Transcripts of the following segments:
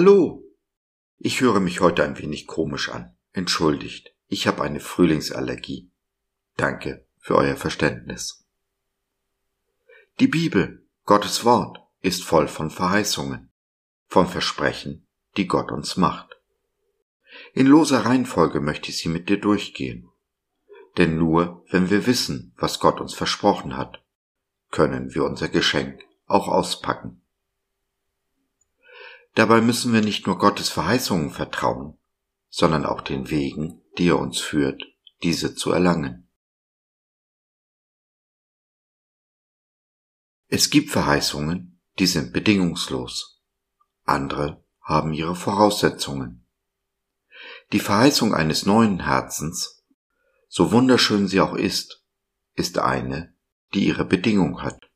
Hallo. Ich höre mich heute ein wenig komisch an. Entschuldigt, ich habe eine Frühlingsallergie. Danke für euer Verständnis. Die Bibel, Gottes Wort, ist voll von Verheißungen, von Versprechen, die Gott uns macht. In loser Reihenfolge möchte ich sie mit dir durchgehen. Denn nur wenn wir wissen, was Gott uns versprochen hat, können wir unser Geschenk auch auspacken. Dabei müssen wir nicht nur Gottes Verheißungen vertrauen, sondern auch den Wegen, die er uns führt, diese zu erlangen. Es gibt Verheißungen, die sind bedingungslos. Andere haben ihre Voraussetzungen. Die Verheißung eines neuen Herzens, so wunderschön sie auch ist, ist eine, die ihre Bedingung hat.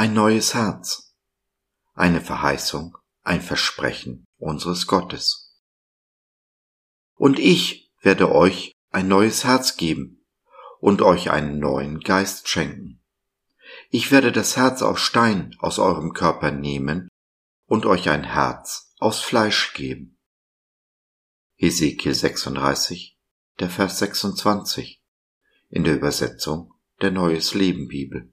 Ein neues Herz, eine Verheißung, ein Versprechen unseres Gottes. Und ich werde euch ein neues Herz geben und euch einen neuen Geist schenken. Ich werde das Herz aus Stein aus eurem Körper nehmen und euch ein Herz aus Fleisch geben. Ezekiel 36, der Vers 26 in der Übersetzung der Neues Leben Bibel.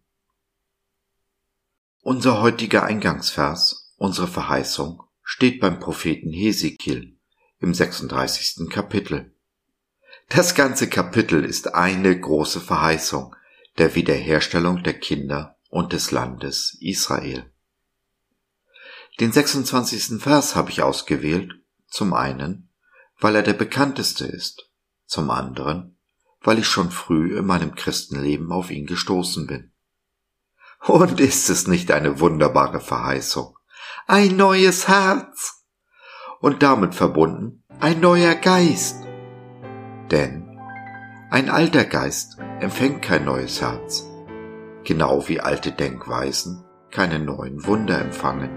Unser heutiger Eingangsvers, unsere Verheißung, steht beim Propheten Hesekiel im 36. Kapitel. Das ganze Kapitel ist eine große Verheißung der Wiederherstellung der Kinder und des Landes Israel. Den 26. Vers habe ich ausgewählt, zum einen, weil er der bekannteste ist, zum anderen, weil ich schon früh in meinem Christenleben auf ihn gestoßen bin. Und ist es nicht eine wunderbare Verheißung? Ein neues Herz. Und damit verbunden ein neuer Geist. Denn ein alter Geist empfängt kein neues Herz, genau wie alte Denkweisen keine neuen Wunder empfangen.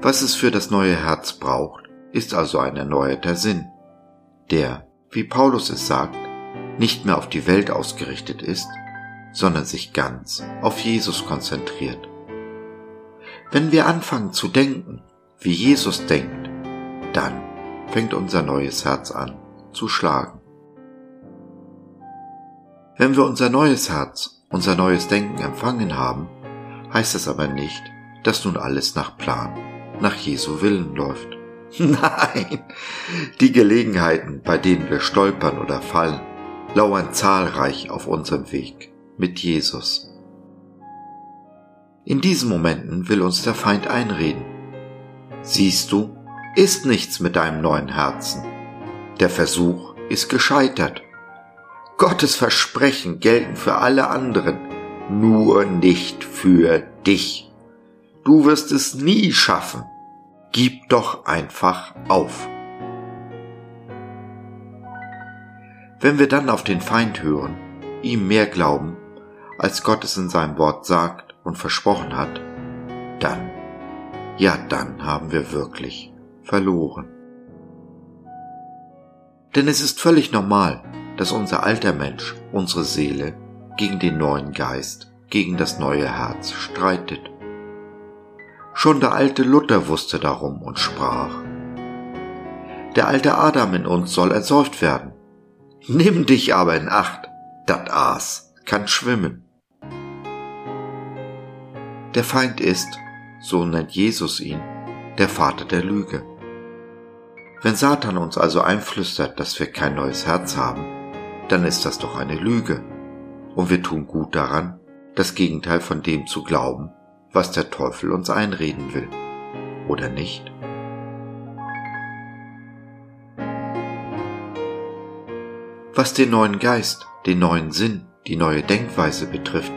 Was es für das neue Herz braucht, ist also ein erneuerter Sinn, der, wie Paulus es sagt, nicht mehr auf die Welt ausgerichtet ist, sondern sich ganz auf Jesus konzentriert. Wenn wir anfangen zu denken, wie Jesus denkt, dann fängt unser neues Herz an zu schlagen. Wenn wir unser neues Herz, unser neues Denken empfangen haben, heißt es aber nicht, dass nun alles nach Plan, nach Jesu Willen läuft. Nein, die Gelegenheiten, bei denen wir stolpern oder fallen, lauern zahlreich auf unserem Weg mit Jesus. In diesen Momenten will uns der Feind einreden. Siehst du, ist nichts mit deinem neuen Herzen. Der Versuch ist gescheitert. Gottes Versprechen gelten für alle anderen, nur nicht für dich. Du wirst es nie schaffen. Gib doch einfach auf. Wenn wir dann auf den Feind hören, ihm mehr glauben als Gott es in seinem Wort sagt und versprochen hat, dann, ja dann haben wir wirklich verloren. Denn es ist völlig normal, dass unser alter Mensch, unsere Seele, gegen den neuen Geist, gegen das neue Herz streitet. Schon der alte Luther wusste darum und sprach, der alte Adam in uns soll ersäuft werden. Nimm dich aber in Acht, dat Aas kann schwimmen. Der Feind ist, so nennt Jesus ihn, der Vater der Lüge. Wenn Satan uns also einflüstert, dass wir kein neues Herz haben, dann ist das doch eine Lüge. Und wir tun gut daran, das Gegenteil von dem zu glauben, was der Teufel uns einreden will. Oder nicht? Was den neuen Geist, den neuen Sinn, die neue Denkweise betrifft,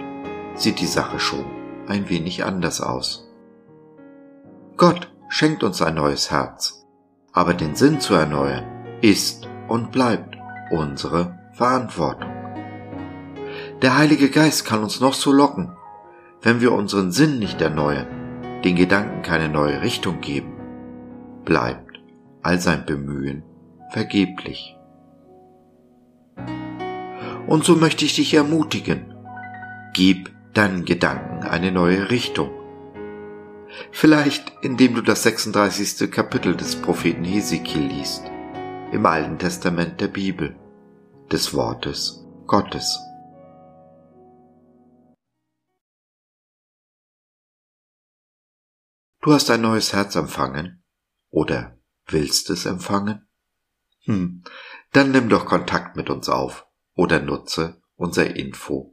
sieht die Sache schon ein wenig anders aus. Gott schenkt uns ein neues Herz, aber den Sinn zu erneuern ist und bleibt unsere Verantwortung. Der Heilige Geist kann uns noch so locken, wenn wir unseren Sinn nicht erneuern, den Gedanken keine neue Richtung geben, bleibt all sein Bemühen vergeblich. Und so möchte ich dich ermutigen. Gib deinen Gedanken eine neue Richtung. Vielleicht indem du das 36. Kapitel des Propheten Hesekiel liest, im Alten Testament der Bibel, des Wortes Gottes. Du hast ein neues Herz empfangen oder willst es empfangen? Hm, dann nimm doch Kontakt mit uns auf oder nutze unser Info-